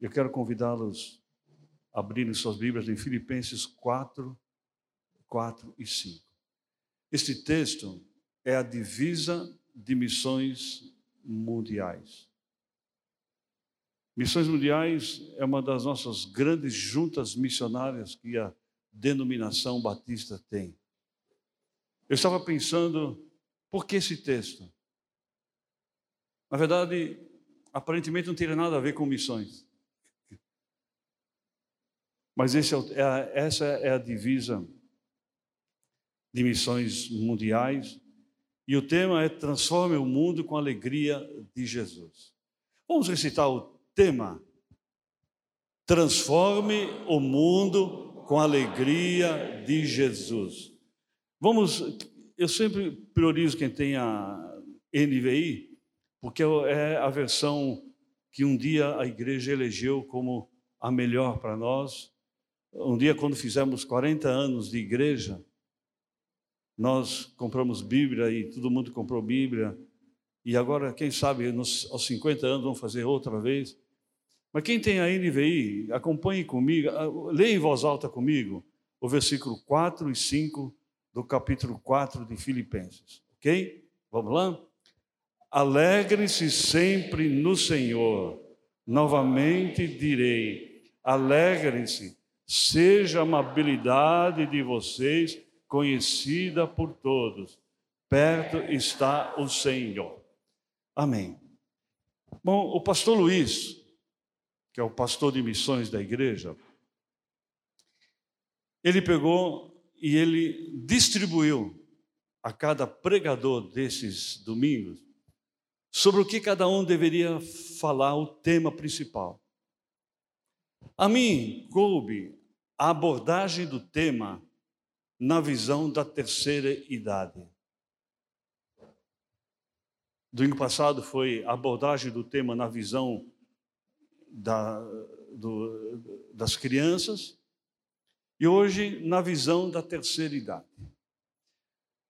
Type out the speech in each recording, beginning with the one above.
Eu quero convidá-los a abrirem suas Bíblias em Filipenses 4, 4 e 5. Este texto é a divisa de missões mundiais. Missões mundiais é uma das nossas grandes juntas missionárias que a denominação batista tem. Eu estava pensando, por que esse texto? Na verdade, aparentemente não teria nada a ver com missões. Mas é, é essa é a divisa de missões mundiais. E o tema é Transforme o mundo com a alegria de Jesus. Vamos recitar o tema. Transforme o mundo com a alegria de Jesus. Vamos, eu sempre priorizo quem tem a NVI, porque é a versão que um dia a igreja elegeu como a melhor para nós. Um dia, quando fizemos 40 anos de igreja, nós compramos Bíblia e todo mundo comprou Bíblia. E agora, quem sabe, nos, aos 50 anos, vamos fazer outra vez. Mas quem tem a NVI, acompanhe comigo, leia em voz alta comigo o versículo 4 e 5 do capítulo 4 de Filipenses. Ok? Vamos lá? Alegre-se sempre no Senhor. Novamente direi: alegre-se Seja a amabilidade de vocês conhecida por todos. Perto está o Senhor. Amém. Bom, o pastor Luiz, que é o pastor de missões da igreja, ele pegou e ele distribuiu a cada pregador desses domingos sobre o que cada um deveria falar, o tema principal. A mim coube a abordagem do tema na visão da terceira idade. Domingo passado foi a abordagem do tema na visão da, do, das crianças e hoje na visão da terceira idade.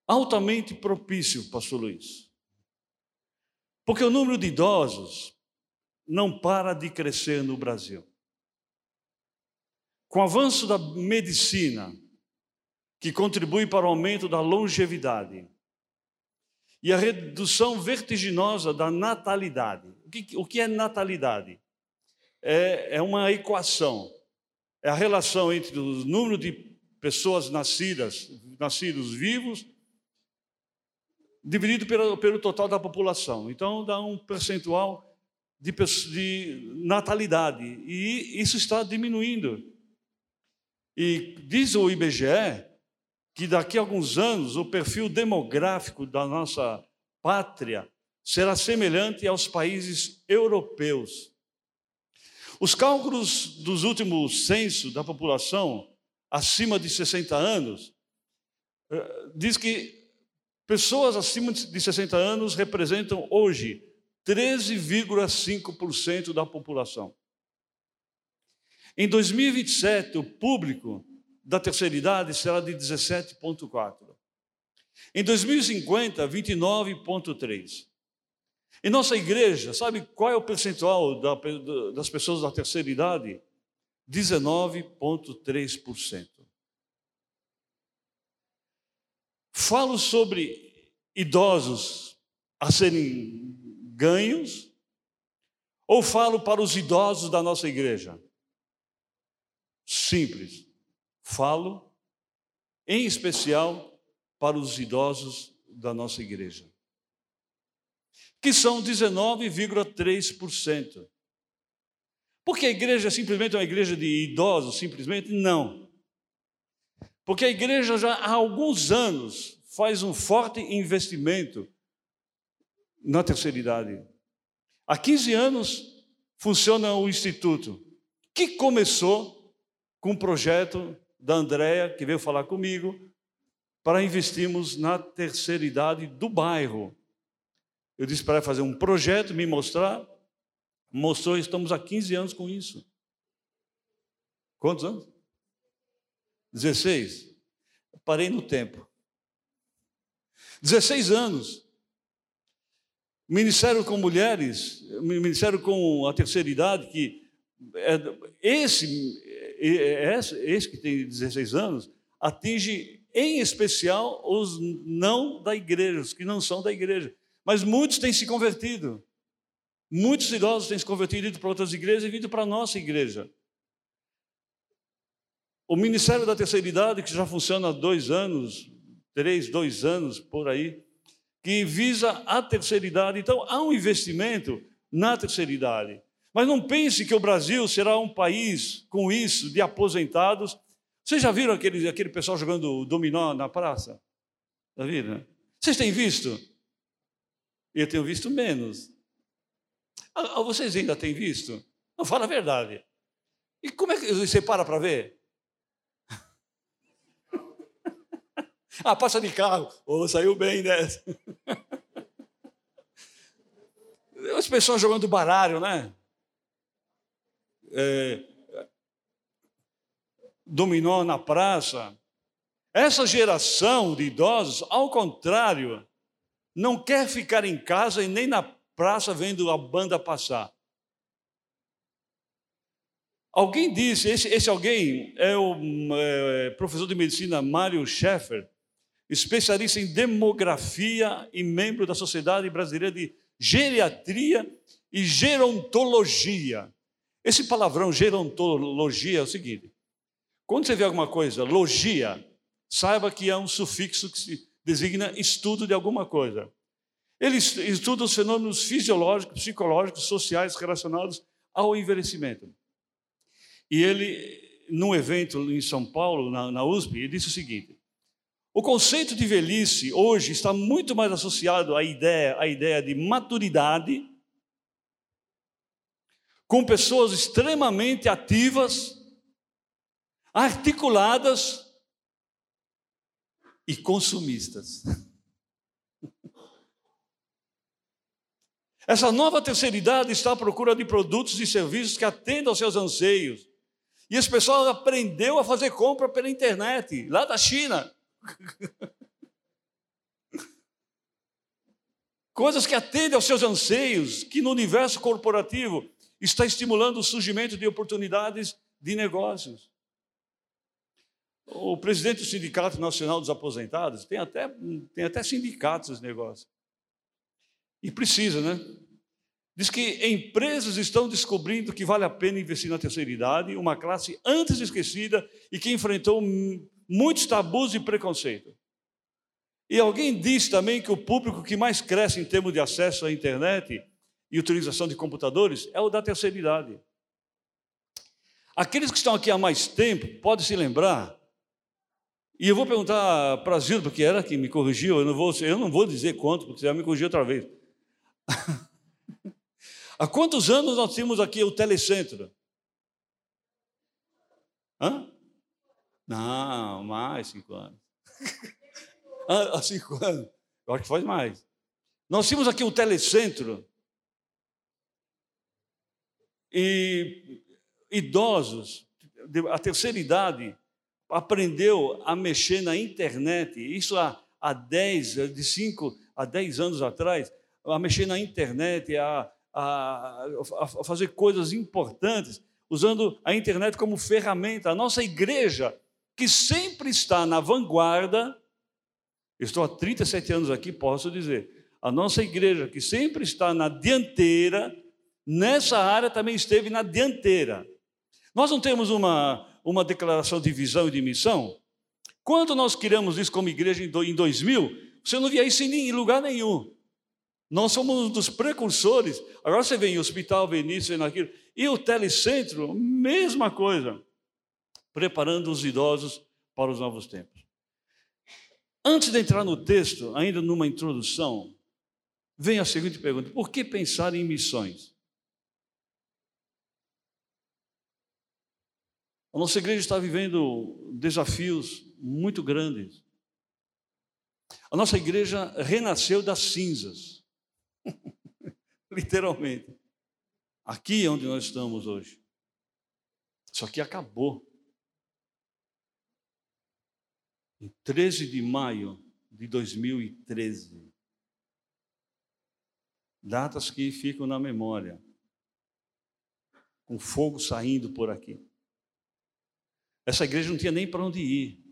Altamente propício, Pastor Luiz, porque o número de idosos não para de crescer no Brasil. Com o avanço da medicina, que contribui para o aumento da longevidade, e a redução vertiginosa da natalidade. O que, é natalidade? É, é uma equação, é a relação entre o número de pessoas nascidas, nascidos vivos, dividido pelo, total da população. Então, dá um percentual de natalidade, e isso está diminuindo. E diz o IBGE que daqui a alguns anos o perfil demográfico da nossa pátria será semelhante aos países europeus. Os cálculos dos últimos censos da população acima de 60 anos eh, diz que pessoas acima de 60 anos representam hoje 13,5% da população. Em 2027, o público da terceira idade será de 17,4. Em 2050, 29,3. Em nossa igreja, sabe qual é o percentual das pessoas da terceira idade? 19,3%. Falo sobre idosos a serem ganhos, ou falo para os idosos da nossa igreja? Simples. Falo, em especial, para os idosos da nossa igreja, que são 19,3%. Porque a igreja é simplesmente uma igreja de idosos, simplesmente? Não. Porque a igreja já há alguns anos faz um forte investimento na terceira idade. Há 15 anos funciona o instituto, que começou com um projeto da Andréa, que veio falar comigo, para investirmos na terceira idade do bairro. Eu disse para ela fazer um projeto, me mostrar. Mostrou, estamos há 15 anos com isso. Quantos anos? 16. Parei no tempo. 16 anos. Ministério com mulheres, ministério com a terceira idade, que é, esse, esse, que tem 16 anos atinge em especial os não da igreja, os que não são da igreja. Mas muitos têm se convertido. Muitos idosos têm se convertido, ido para outras igrejas e vindo para a nossa igreja. O Ministério da Terceira Idade, que já funciona há dois anos, três, dois anos por aí, que visa a terceira idade. Então, há um investimento na terceira idade. Mas não pense que o Brasil será um país com isso, de aposentados. Vocês já viram aquele, aquele pessoal jogando dominó na praça? Já viram? Vocês têm visto? Eu tenho visto menos. Ah, ah, vocês ainda têm visto? Não, fala a verdade. E como é que você para para ver? ah, passa de carro. Oh, saiu bem dessa. As pessoas jogando baralho, né? É, dominó na praça. Essa geração de idosos, ao contrário, não quer ficar em casa e nem na praça vendo a banda passar. Alguém disse, esse, esse alguém é o é, professor de medicina Mário Schaeffer, especialista em demografia e membro da Sociedade Brasileira de Geriatria e Gerontologia. Esse palavrão gerontologia é o seguinte: quando você vê alguma coisa, logia, saiba que é um sufixo que designa estudo de alguma coisa. Ele estuda os fenômenos fisiológicos, psicológicos, sociais relacionados ao envelhecimento. E ele, num evento em São Paulo, na, na USP, ele disse o seguinte: o conceito de velhice hoje está muito mais associado à ideia, à ideia de maturidade, com pessoas extremamente ativas, articuladas e consumistas. Essa nova terceira idade está à procura de produtos e serviços que atendam aos seus anseios. E esse pessoal aprendeu a fazer compra pela internet, lá da China. Coisas que atendem aos seus anseios, que no universo corporativo está estimulando o surgimento de oportunidades de negócios. O presidente do Sindicato Nacional dos Aposentados tem até, tem até sindicatos esse negócio. E precisa, né? Diz que empresas estão descobrindo que vale a pena investir na terceira idade, uma classe antes esquecida e que enfrentou muitos tabus e preconceito. E alguém disse também que o público que mais cresce em termos de acesso à internet e utilização de computadores é o da terceira idade. Aqueles que estão aqui há mais tempo podem se lembrar e eu vou perguntar para a Zilda, porque era quem me corrigiu, eu não vou, eu não vou dizer quanto, porque já me corrigiu outra vez. Há quantos anos nós tínhamos aqui o telecentro? Hã? Não, mais cinco anos. Há cinco anos. Eu acho que faz mais. Nós tínhamos aqui o telecentro. E idosos, a terceira idade, aprendeu a mexer na internet, isso há, há 10, de 5 a 10 anos atrás, a mexer na internet, a, a, a fazer coisas importantes, usando a internet como ferramenta. A nossa igreja, que sempre está na vanguarda, estou há 37 anos aqui, posso dizer, a nossa igreja, que sempre está na dianteira, nessa área também esteve na dianteira. Nós não temos uma, uma declaração de visão e de missão? Quando nós criamos isso como igreja em 2000, você não via isso em lugar nenhum. Nós somos um dos precursores. Agora você vê em hospital, vê nisso, vê naquilo. E o telecentro, mesma coisa. Preparando os idosos para os novos tempos. Antes de entrar no texto, ainda numa introdução, vem a seguinte pergunta: por que pensar em missões? A nossa igreja está vivendo desafios muito grandes. A nossa igreja renasceu das cinzas, literalmente. Aqui é onde nós estamos hoje. Isso aqui acabou. Em 13 de maio de 2013. Datas que ficam na memória. com fogo saindo por aqui. Essa igreja não tinha nem para onde ir.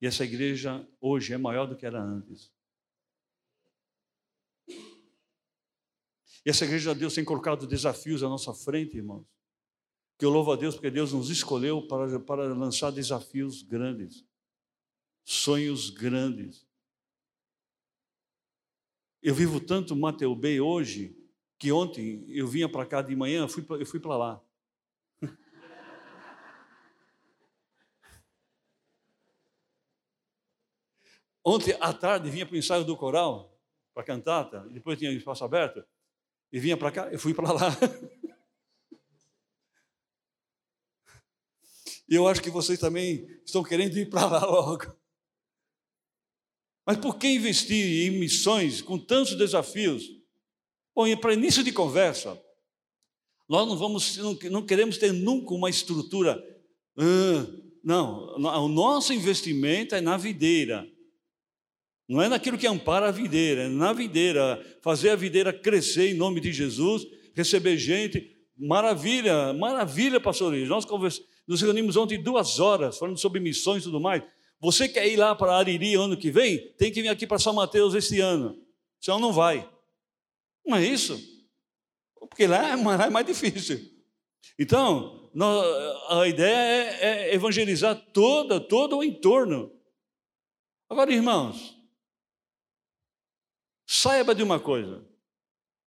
E essa igreja hoje é maior do que era antes. E essa igreja de Deus tem colocado desafios à nossa frente, irmãos. Que eu louvo a Deus porque Deus nos escolheu para, para lançar desafios grandes, sonhos grandes. Eu vivo tanto Mateu Bay hoje, que ontem eu vinha para cá de manhã, fui eu fui para lá. Ontem à tarde vinha para o ensaio do coral, para a cantata, e depois tinha espaço aberto e vinha para cá, eu fui para lá. E eu acho que vocês também estão querendo ir para lá logo. Mas por que investir em missões com tantos desafios? Bom, para início de conversa, nós não vamos, não, queremos ter nunca uma estrutura. Não, o nosso investimento é na videira. Não é naquilo que ampara a videira, é na videira, fazer a videira crescer em nome de Jesus, receber gente. Maravilha, maravilha, pastor Luiz. Nós nos reunimos ontem duas horas, falando sobre missões e tudo mais. Você quer ir lá para Ariri ano que vem? Tem que vir aqui para São Mateus este ano. Senão não vai. Não é isso? Porque lá é mais difícil. Então, a ideia é, é evangelizar toda, todo o entorno. Agora, irmãos, Saiba de uma coisa: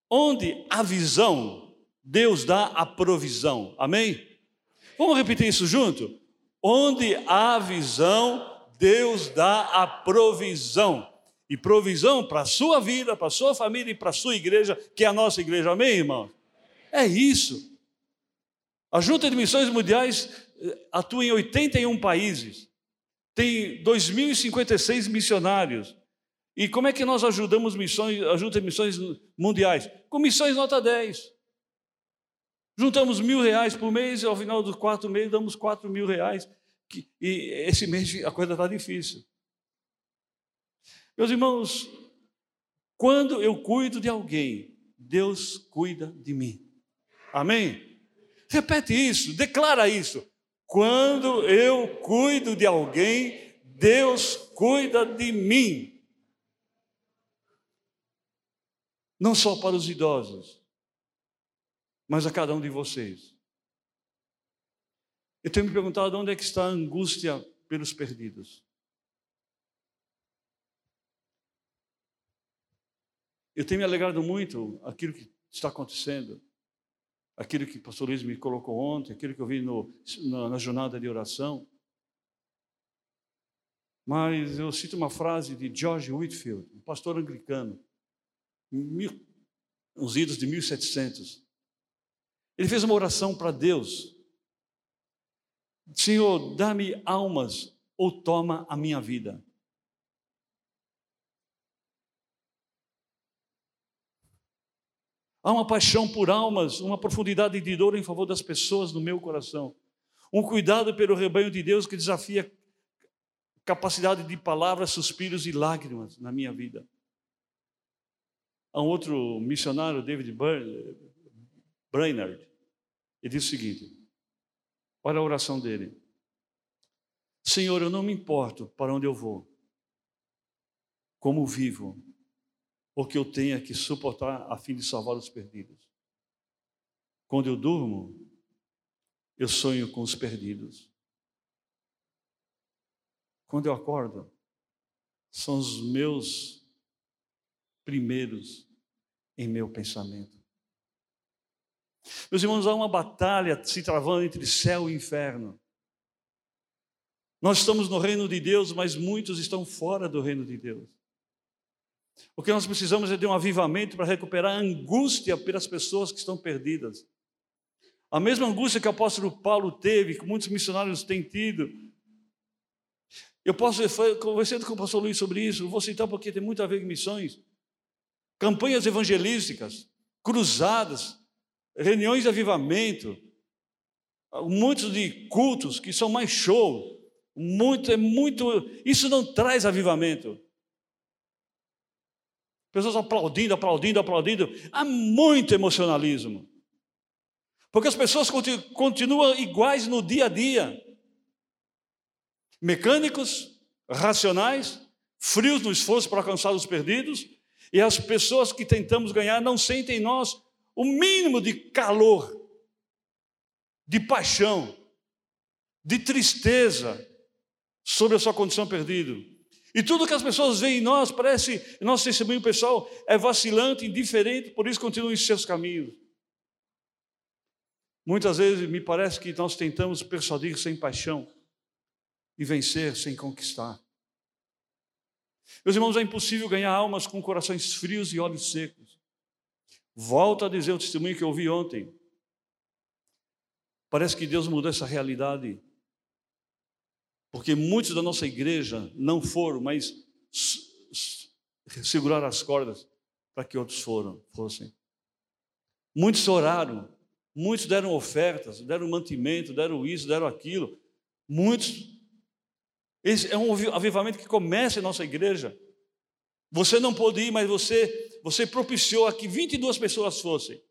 onde a visão, Deus dá a provisão. Amém? Vamos repetir isso junto? Onde há visão, Deus dá a provisão. E provisão para a sua vida, para a sua família e para a sua igreja, que é a nossa igreja. Amém, irmão? É isso. A Junta de Missões Mundiais eh, atua em 81 países. Tem 2.056 missionários. E como é que nós ajudamos missões, ajuda missões mundiais? Com missões nota 10. Juntamos mil reais por mês, e ao final dos quatro meses damos quatro mil reais. E esse mês a coisa está difícil. Meus irmãos, quando eu cuido de alguém, Deus cuida de mim. Amém? Repete isso, declara isso. Quando eu cuido de alguém, Deus cuida de mim. Não só para os idosos, mas a cada um de vocês. Eu tenho me perguntado onde é que está a angústia pelos perdidos. Eu tenho me alegrado muito aquilo que está acontecendo, aquilo que o pastor Luiz me colocou ontem, aquilo que eu vi no, na, na jornada de oração. Mas eu cito uma frase de George Whitfield, um pastor anglicano, mil, uns idos de 1700. Ele fez uma oração para Deus. Senhor, dá-me almas ou toma a minha vida. Há uma paixão por almas, uma profundidade de dor em favor das pessoas no meu coração. Um cuidado pelo rebanho de Deus que desafia capacidade de palavras, suspiros e lágrimas na minha vida. Há um outro missionário, David Brainerd, ele diz o seguinte: olha a oração dele. Senhor, eu não me importo para onde eu vou, como vivo, ou que eu tenha que suportar a fim de salvar os perdidos. Quando eu durmo, eu sonho com os perdidos. Quando eu acordo, são os meus primeiros em meu pensamento. Meus irmãos, há uma batalha se travando entre céu e inferno. Nós estamos no reino de Deus, mas muitos estão fora do reino de Deus. O que nós precisamos é de um avivamento para recuperar a angústia pelas pessoas que estão perdidas. A mesma angústia que o apóstolo Paulo teve, que muitos missionários têm tido. Eu posso, conversando com o pastor Luiz sobre isso, vou citar porque tem muito a ver com missões campanhas evangelísticas, cruzadas, reuniões de avivamento, muitos de cultos que são mais show, muito é muito, isso não traz avivamento. Pessoas aplaudindo, aplaudindo, aplaudindo. Há muito emocionalismo. Porque as pessoas continuam iguais no dia a dia. Mecânicos, racionais, frios no esforço para alcançar os perdidos, e as pessoas que tentamos ganhar não sentem em nós o mínimo de calor, de paixão, de tristeza sobre a sua condição perdida. E tudo que as pessoas veem em nós parece, nosso testemunho pessoal é vacilante, indiferente, por isso continuam em seus caminhos. Muitas vezes me parece que nós tentamos persuadir sem paixão e vencer sem conquistar. Meus irmãos, é impossível ganhar almas com corações frios e olhos secos. Volto a dizer o testemunho que eu ouvi ontem. Parece que Deus mudou essa realidade. Porque muitos da nossa igreja não foram, mas seguraram as cordas para que outros foram, fossem. Muitos oraram, muitos deram ofertas, deram mantimento, deram isso, deram aquilo. Muitos esse é um avivamento que começa em nossa igreja. Você não pôde ir, mas você, você propiciou a que 22 pessoas fossem.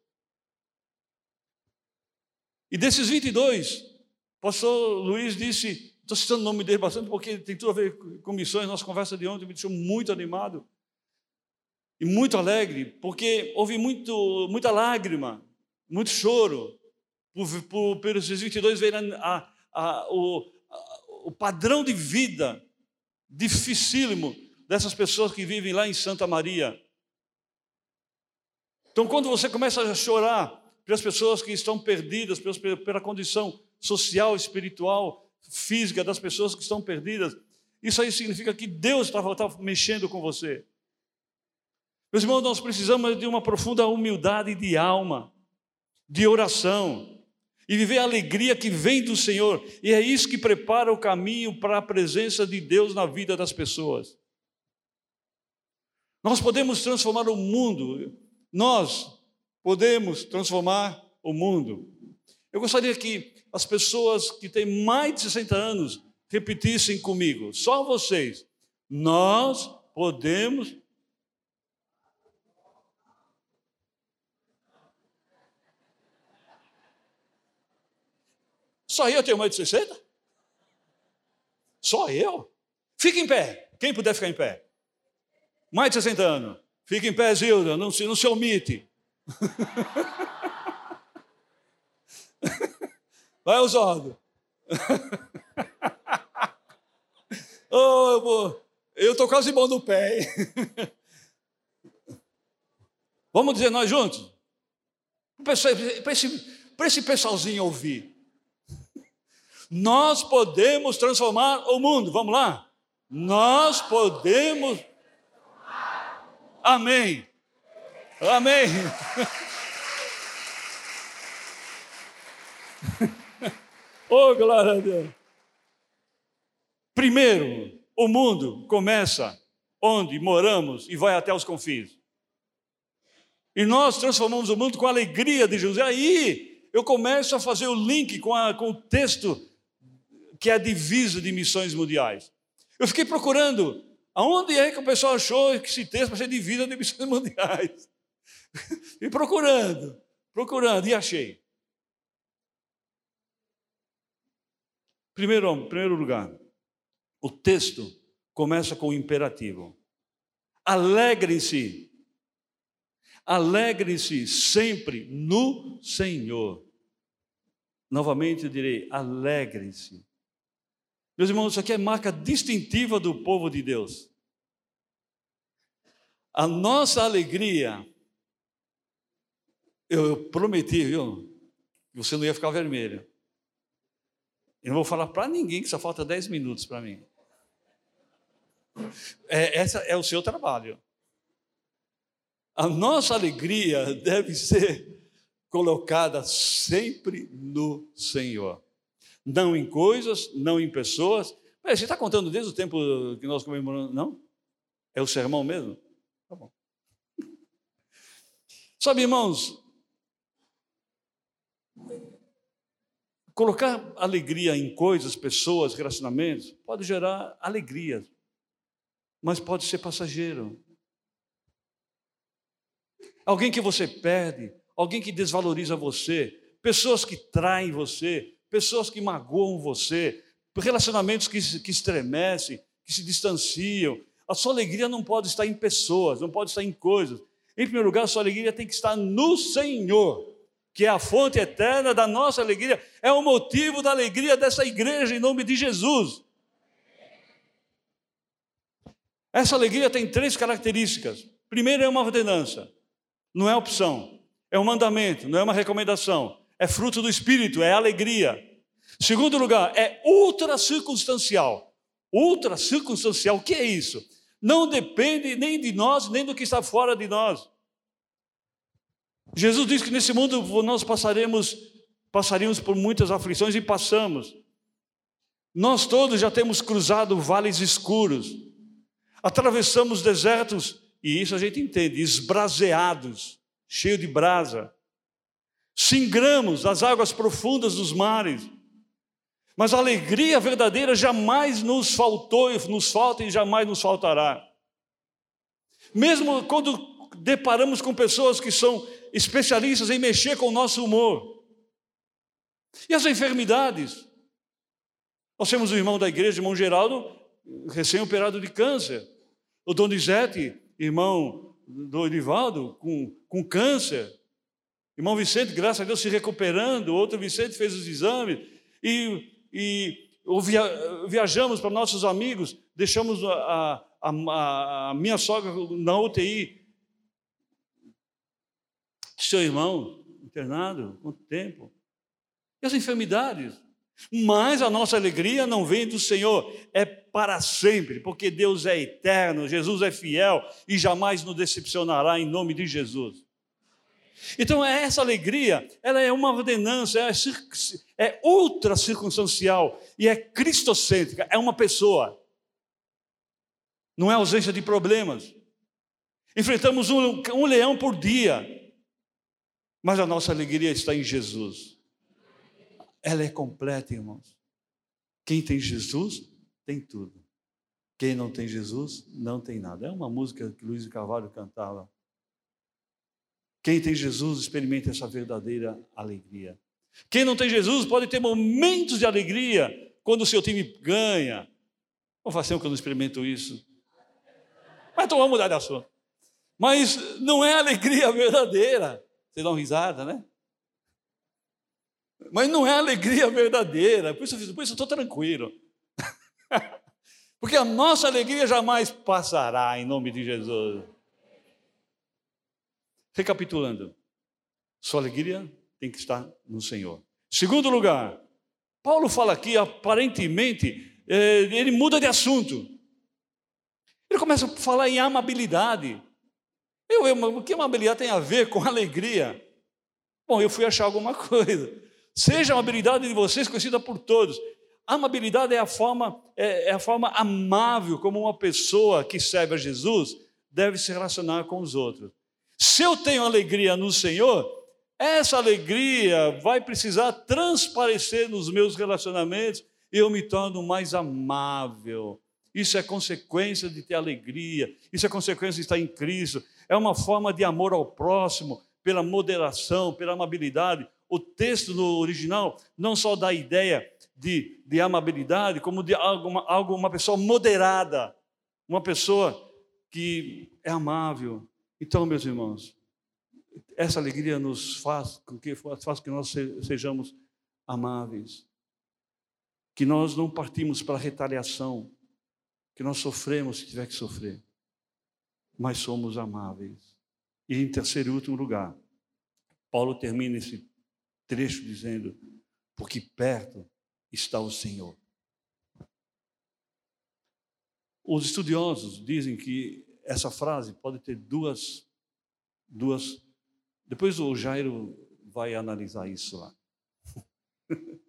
E desses 22, o pastor Luiz disse, estou citando o nome dele bastante porque tem tudo a ver com missões, nossa conversa de ontem me deixou muito animado e muito alegre, porque houve muito, muita lágrima, muito choro, por, por, esses 22 verem a, a, o, o padrão de vida dificílimo dessas pessoas que vivem lá em Santa Maria. Então, quando você começa a chorar pelas pessoas que estão perdidas, pela condição social, espiritual, física das pessoas que estão perdidas, isso aí significa que Deus está mexendo com você. Meus irmãos, nós precisamos de uma profunda humildade de alma, de oração, e viver a alegria que vem do Senhor. E é isso que prepara o caminho para a presença de Deus na vida das pessoas. Nós podemos transformar o mundo, nós podemos transformar o mundo. Eu gostaria que as pessoas que têm mais de 60 anos repetissem comigo, só vocês. Nós podemos Só eu tenho mais de 60? Só eu? Fique em pé. Quem puder ficar em pé. Mais de 60 anos. Fique em pé, Zilda. Não se, não se omite. Vai, Osório. oh, eu estou quase bom no pé. Vamos dizer nós juntos? Para esse, esse pessoalzinho ouvir. Nós podemos transformar o mundo. Vamos lá? Nós podemos. Amém. Amém. oh, glória a Deus. Primeiro, o mundo começa onde moramos e vai até os confins. E nós transformamos o mundo com a alegria de Jesus. E aí eu começo a fazer o link com, a, com o texto que é a divisa de missões mundiais. Eu fiquei procurando aonde é que o pessoal achou que esse texto vai ser divisa de missões mundiais. e procurando, procurando, e achei. Primeiro, primeiro lugar, o texto começa com o imperativo. Alegrem-se. Alegrem-se sempre no Senhor. Novamente eu direi: alegrem-se. Meus irmãos, isso aqui é marca distintiva do povo de Deus. A nossa alegria, eu prometi, viu, que você não ia ficar vermelho. Eu não vou falar para ninguém que só falta 10 minutos para mim. É, essa é o seu trabalho. A nossa alegria deve ser colocada sempre no Senhor não em coisas, não em pessoas. Mas você está contando desde o tempo que nós comemoramos? Não? É o sermão mesmo? Tá bom. Sabe, irmãos, colocar alegria em coisas, pessoas, relacionamentos, pode gerar alegria, mas pode ser passageiro. alguém que você perde, alguém que desvaloriza você, pessoas que traem você, pessoas que magoam você, relacionamentos que, que estremecem, que se distanciam. A sua alegria não pode estar em pessoas, não pode estar em coisas. Em primeiro lugar, a sua alegria tem que estar no Senhor, que é a fonte eterna da nossa alegria, é o motivo da alegria dessa igreja, em nome de Jesus. Essa alegria tem três características. Primeiro, é uma ordenança, não é opção, é um mandamento, não é uma recomendação, é fruto do Espírito, é alegria. Segundo lugar, é ultra circunstancial. Ultra circunstancial, o que é isso? Não depende nem de nós, nem do que está fora de nós. Jesus disse que nesse mundo nós passaremos, passaríamos por muitas aflições e passamos. Nós todos já temos cruzado vales escuros, atravessamos desertos, e isso a gente entende, esbraseados, cheio de brasa. Singramos as águas profundas dos mares. Mas a alegria verdadeira jamais nos faltou, nos falta e jamais nos faltará. Mesmo quando deparamos com pessoas que são especialistas em mexer com o nosso humor. E as enfermidades? Nós temos um irmão da igreja, irmão Geraldo, recém-operado de câncer. O Donizete, irmão do Edivaldo, com, com câncer. Irmão Vicente, graças a Deus, se recuperando. Outro Vicente fez os exames. E e viajamos para nossos amigos, deixamos a, a, a minha sogra na UTI. Seu irmão internado, quanto tempo? E as enfermidades? Mas a nossa alegria não vem do Senhor, é para sempre, porque Deus é eterno, Jesus é fiel e jamais nos decepcionará em nome de Jesus. Então, essa alegria, ela é uma ordenança, é, é ultra circunstancial e é cristocêntrica, é uma pessoa. Não é ausência de problemas. Enfrentamos um, um leão por dia, mas a nossa alegria está em Jesus. Ela é completa, irmãos. Quem tem Jesus, tem tudo. Quem não tem Jesus, não tem nada. É uma música que Luiz Carvalho cantava. Quem tem Jesus experimenta essa verdadeira alegria. Quem não tem Jesus pode ter momentos de alegria quando o seu time ganha. Vou fazer um que eu não experimento isso. Mas então vamos mudar de assunto. Mas não é alegria verdadeira. Vocês dão risada, né? Mas não é alegria verdadeira. Por isso, por isso eu estou tranquilo. Porque a nossa alegria jamais passará em nome de Jesus. Recapitulando, sua alegria tem que estar no Senhor. Segundo lugar, Paulo fala aqui, aparentemente, é, ele muda de assunto. Ele começa a falar em amabilidade. Eu, eu, o que amabilidade tem a ver com alegria? Bom, eu fui achar alguma coisa. Seja a amabilidade de vocês conhecida por todos. Amabilidade é a forma, é, é a forma amável como uma pessoa que serve a Jesus deve se relacionar com os outros. Se eu tenho alegria no Senhor, essa alegria vai precisar transparecer nos meus relacionamentos e eu me torno mais amável. Isso é consequência de ter alegria, isso é consequência de estar em Cristo, é uma forma de amor ao próximo, pela moderação, pela amabilidade. O texto no original não só dá a ideia de, de amabilidade, como de algo, algo, uma pessoa moderada, uma pessoa que é amável, então, meus irmãos, essa alegria nos faz com que faz que nós sejamos amáveis, que nós não partimos para a retaliação, que nós sofremos se tiver que sofrer, mas somos amáveis. E em terceiro e último lugar, Paulo termina esse trecho dizendo: porque perto está o Senhor. Os estudiosos dizem que essa frase pode ter duas, duas. Depois o Jairo vai analisar isso lá.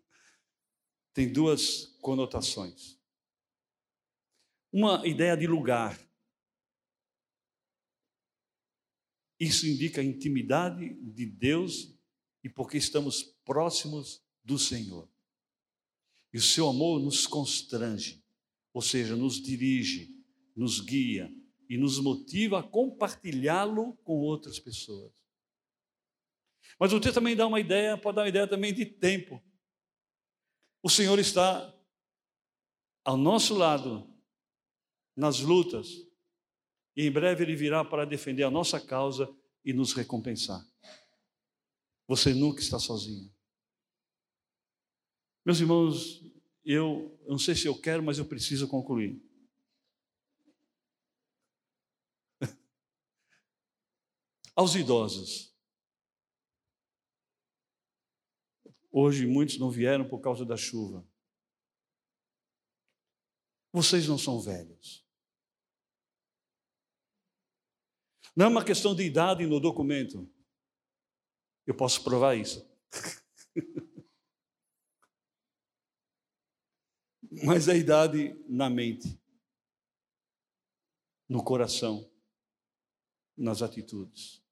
Tem duas conotações. Uma ideia de lugar. Isso indica a intimidade de Deus e porque estamos próximos do Senhor. E o seu amor nos constrange, ou seja, nos dirige, nos guia, e nos motiva a compartilhá-lo com outras pessoas. Mas o texto também dá uma ideia, pode dar uma ideia também de tempo. O Senhor está ao nosso lado nas lutas, e em breve Ele virá para defender a nossa causa e nos recompensar. Você nunca está sozinho. Meus irmãos, eu, eu não sei se eu quero, mas eu preciso concluir. Aos idosos. Hoje muitos não vieram por causa da chuva. Vocês não são velhos. Não é uma questão de idade no documento. Eu posso provar isso. Mas a idade na mente, no coração, nas atitudes.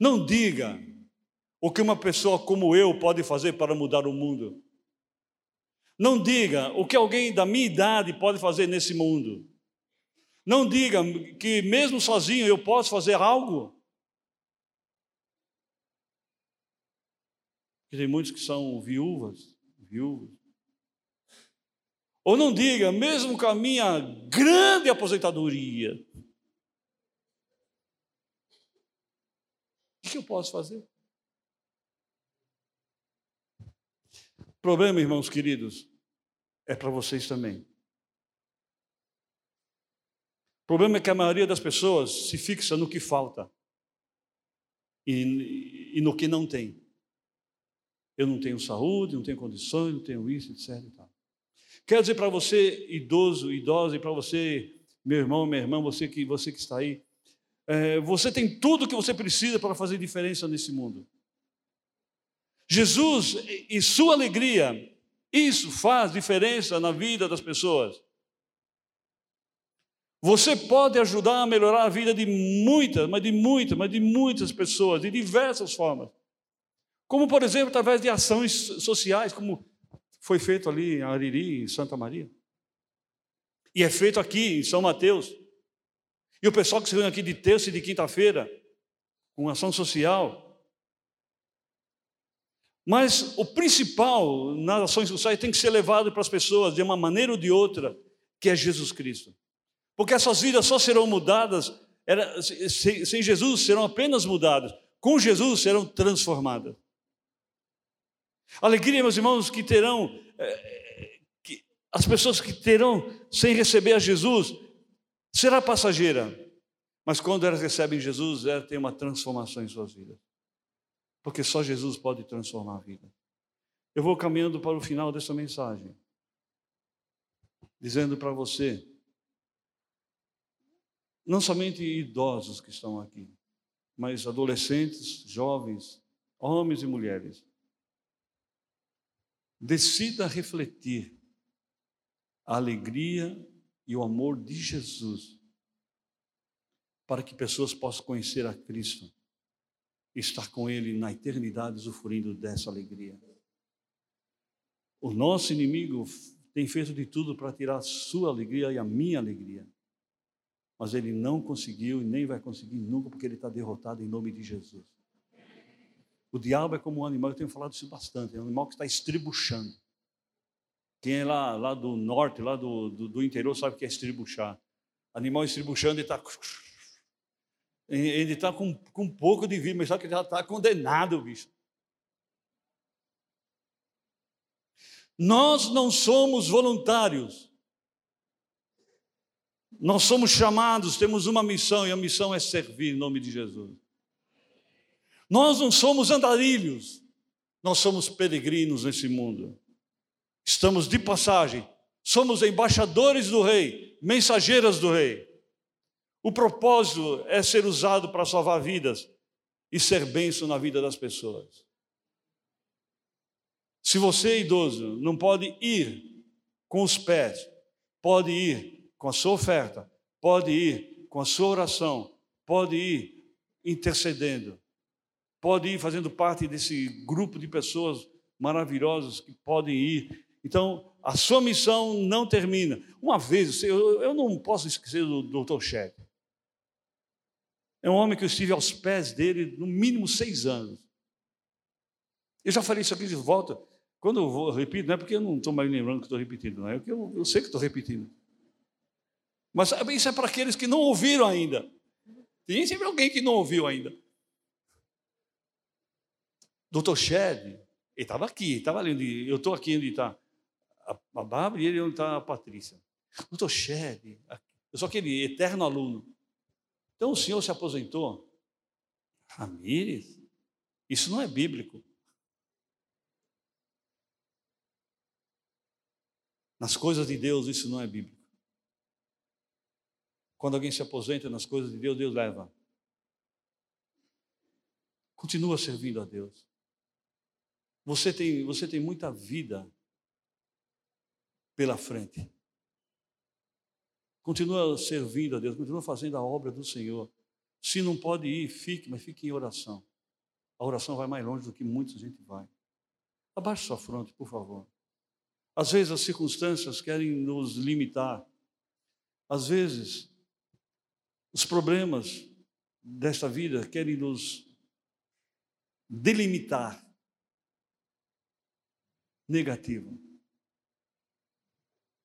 Não diga o que uma pessoa como eu pode fazer para mudar o mundo. Não diga o que alguém da minha idade pode fazer nesse mundo. Não diga que mesmo sozinho eu posso fazer algo. Tem muitos que são viúvas, viúvas. Ou não diga, mesmo com a minha grande aposentadoria, que eu posso fazer? Problema, irmãos queridos, é para vocês também. O problema é que a maioria das pessoas se fixa no que falta e, e no que não tem. Eu não tenho saúde, não tenho condições, não tenho isso, etc. Tal. Quero dizer para você, idoso, idosa, e para você, meu irmão, minha irmã, você que, você que está aí, é, você tem tudo o que você precisa para fazer diferença nesse mundo. Jesus e sua alegria isso faz diferença na vida das pessoas. Você pode ajudar a melhorar a vida de muitas, mas de muitas, mas de muitas pessoas, de diversas formas. Como, por exemplo, através de ações sociais, como foi feito ali em Ariri, em Santa Maria. E é feito aqui em São Mateus. E o pessoal que se reúne aqui de terça e de quinta-feira, com ação social, mas o principal nas ações sociais tem que ser levado para as pessoas de uma maneira ou de outra, que é Jesus Cristo. Porque essas vidas só serão mudadas, era, sem, sem Jesus serão apenas mudadas, com Jesus serão transformadas. Alegria, meus irmãos, que terão, é, que, as pessoas que terão sem receber a Jesus, será passageira, mas quando elas recebem Jesus, elas têm uma transformação em suas vidas porque só Jesus pode transformar a vida. Eu vou caminhando para o final dessa mensagem, dizendo para você, não somente idosos que estão aqui, mas adolescentes, jovens, homens e mulheres, decida refletir a alegria e o amor de Jesus para que pessoas possam conhecer a Cristo estar com Ele na eternidade, usufruindo dessa alegria. O nosso inimigo tem feito de tudo para tirar a sua alegria e a minha alegria. Mas ele não conseguiu e nem vai conseguir nunca, porque ele está derrotado em nome de Jesus. O diabo é como um animal, eu tenho falado isso bastante, é um animal que está estribuchando. Quem é lá, lá do norte, lá do, do, do interior, sabe o que é estribuchar. Animal estribuchando, ele está ele está com, com um pouco de vida, mas só que já está condenado, bicho. Nós não somos voluntários. Nós somos chamados, temos uma missão, e a missão é servir em nome de Jesus. Nós não somos andarilhos, nós somos peregrinos nesse mundo. Estamos de passagem, somos embaixadores do Rei, mensageiras do Rei. O propósito é ser usado para salvar vidas e ser bênção na vida das pessoas. Se você é idoso, não pode ir com os pés, pode ir com a sua oferta, pode ir com a sua oração, pode ir intercedendo, pode ir fazendo parte desse grupo de pessoas maravilhosas que podem ir Então, a sua missão não termina. Uma vez, eu, não posso esquecer do Dr. Shedd. É um homem que eu estive aos pés dele no mínimo seis anos. Eu já falei isso aqui de volta. Quando eu vou, eu repito, não é porque eu não estou mais lembrando que estou repetindo, não é porque eu, eu sei que estou repetindo. Mas isso é para aqueles que não ouviram ainda. Tem sempre alguém que não ouviu ainda. Doutor Shed, ele estava aqui, estava ali, eu estou aqui onde está a Bárbara e ele onde está a Patrícia. Doutor Shed, eu sou aquele eterno aluno. Então o senhor se aposentou? Ramírez, isso não é bíblico. Nas coisas de Deus, isso não é bíblico. Quando alguém se aposenta nas coisas de Deus, Deus leva. Continua servindo a Deus. Você tem, você tem muita vida pela frente. Continua servindo a Deus, continua fazendo a obra do Senhor. Se não pode ir, fique, mas fique em oração. A oração vai mais longe do que muita gente vai. Abaixe sua fronte, por favor. Às vezes as circunstâncias querem nos limitar. Às vezes os problemas desta vida querem nos delimitar. Negativo.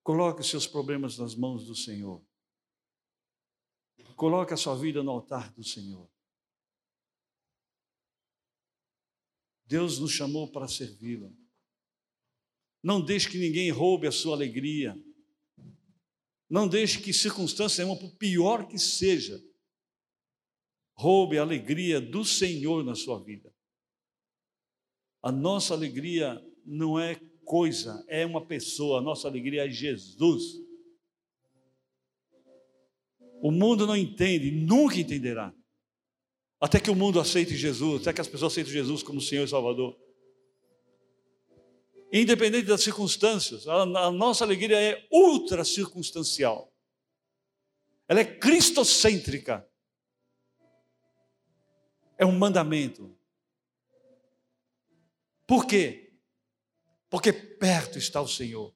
Coloque seus problemas nas mãos do Senhor. Coloque a sua vida no altar do Senhor. Deus nos chamou para servi-lo. Não deixe que ninguém roube a sua alegria. Não deixe que circunstância nenhuma, por pior que seja, roube a alegria do Senhor na sua vida. A nossa alegria não é coisa, é uma pessoa, nossa alegria é Jesus. O mundo não entende, nunca entenderá. Até que o mundo aceite Jesus, até que as pessoas aceitem Jesus como Senhor e Salvador. Independente das circunstâncias, a, a nossa alegria é ultra circunstancial. Ela é cristocêntrica. É um mandamento. Por quê? Porque perto está o Senhor.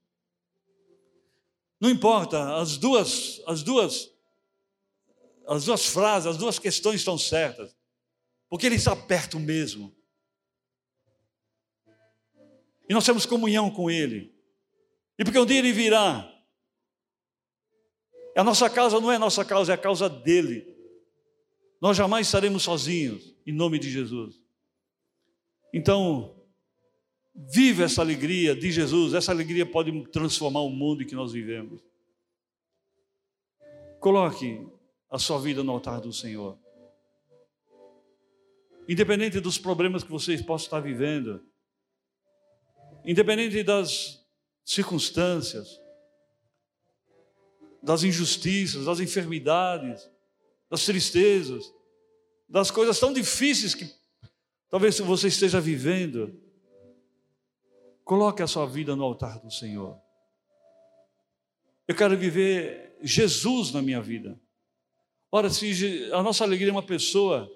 Não importa, as duas, as duas, as duas frases, as duas questões estão certas, porque Ele está perto mesmo. E nós temos comunhão com Ele. E porque um dia Ele virá. A nossa causa não é a nossa causa, é a causa dele. Nós jamais estaremos sozinhos, em nome de Jesus. Então, Vive essa alegria de Jesus, essa alegria pode transformar o mundo em que nós vivemos. Coloque a sua vida no altar do Senhor. Independente dos problemas que vocês possam estar vivendo, independente das circunstâncias, das injustiças, das enfermidades, das tristezas, das coisas tão difíceis que talvez você esteja vivendo, Coloque a sua vida no altar do Senhor. Eu quero viver Jesus na minha vida. Ora, se a nossa alegria é uma pessoa,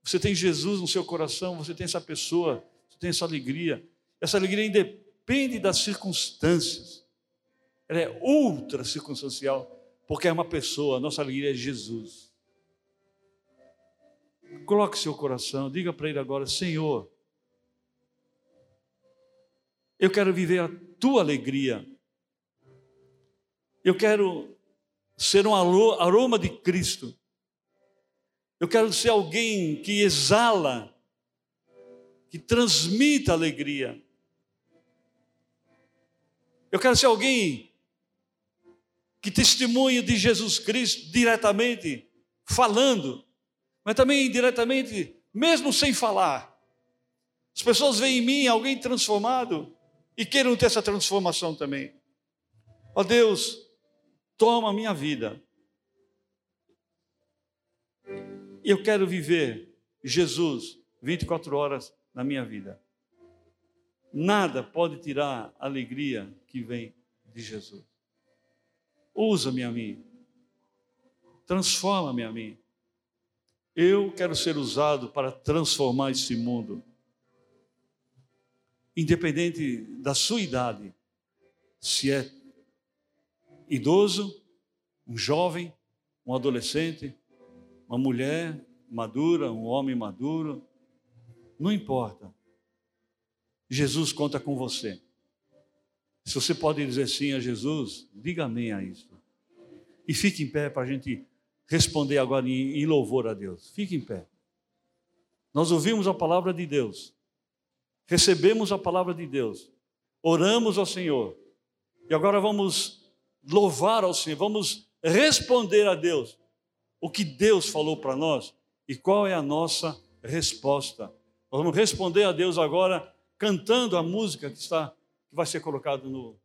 você tem Jesus no seu coração, você tem essa pessoa, você tem essa alegria. Essa alegria independe das circunstâncias. Ela é ultra circunstancial, porque é uma pessoa, a nossa alegria é Jesus. Coloque seu coração, diga para ele agora: Senhor, eu quero viver a tua alegria. Eu quero ser um aroma de Cristo. Eu quero ser alguém que exala, que transmita alegria. Eu quero ser alguém que testemunha de Jesus Cristo diretamente, falando, mas também indiretamente, mesmo sem falar. As pessoas veem em mim alguém transformado e queiram ter essa transformação também. Ó Deus, toma a minha vida. Eu quero viver Jesus 24 horas na minha vida. Nada pode tirar a alegria que vem de Jesus. Usa-me a mim. Transforma-me a mim. Eu quero ser usado para transformar esse mundo independente da sua idade, se é idoso, um jovem, um adolescente, uma mulher madura, um homem maduro, não importa. Jesus conta com você. Se você pode dizer sim a Jesus, diga amém a isso. E fique em pé para a gente responder agora em, louvor a Deus. Fique em pé. Nós ouvimos a palavra de Deus, recebemos a palavra de Deus, oramos ao Senhor, e agora vamos louvar ao Senhor, vamos responder a Deus o que Deus falou para nós e qual é a nossa resposta. Nós vamos responder a Deus agora cantando a música que está que vai ser colocada no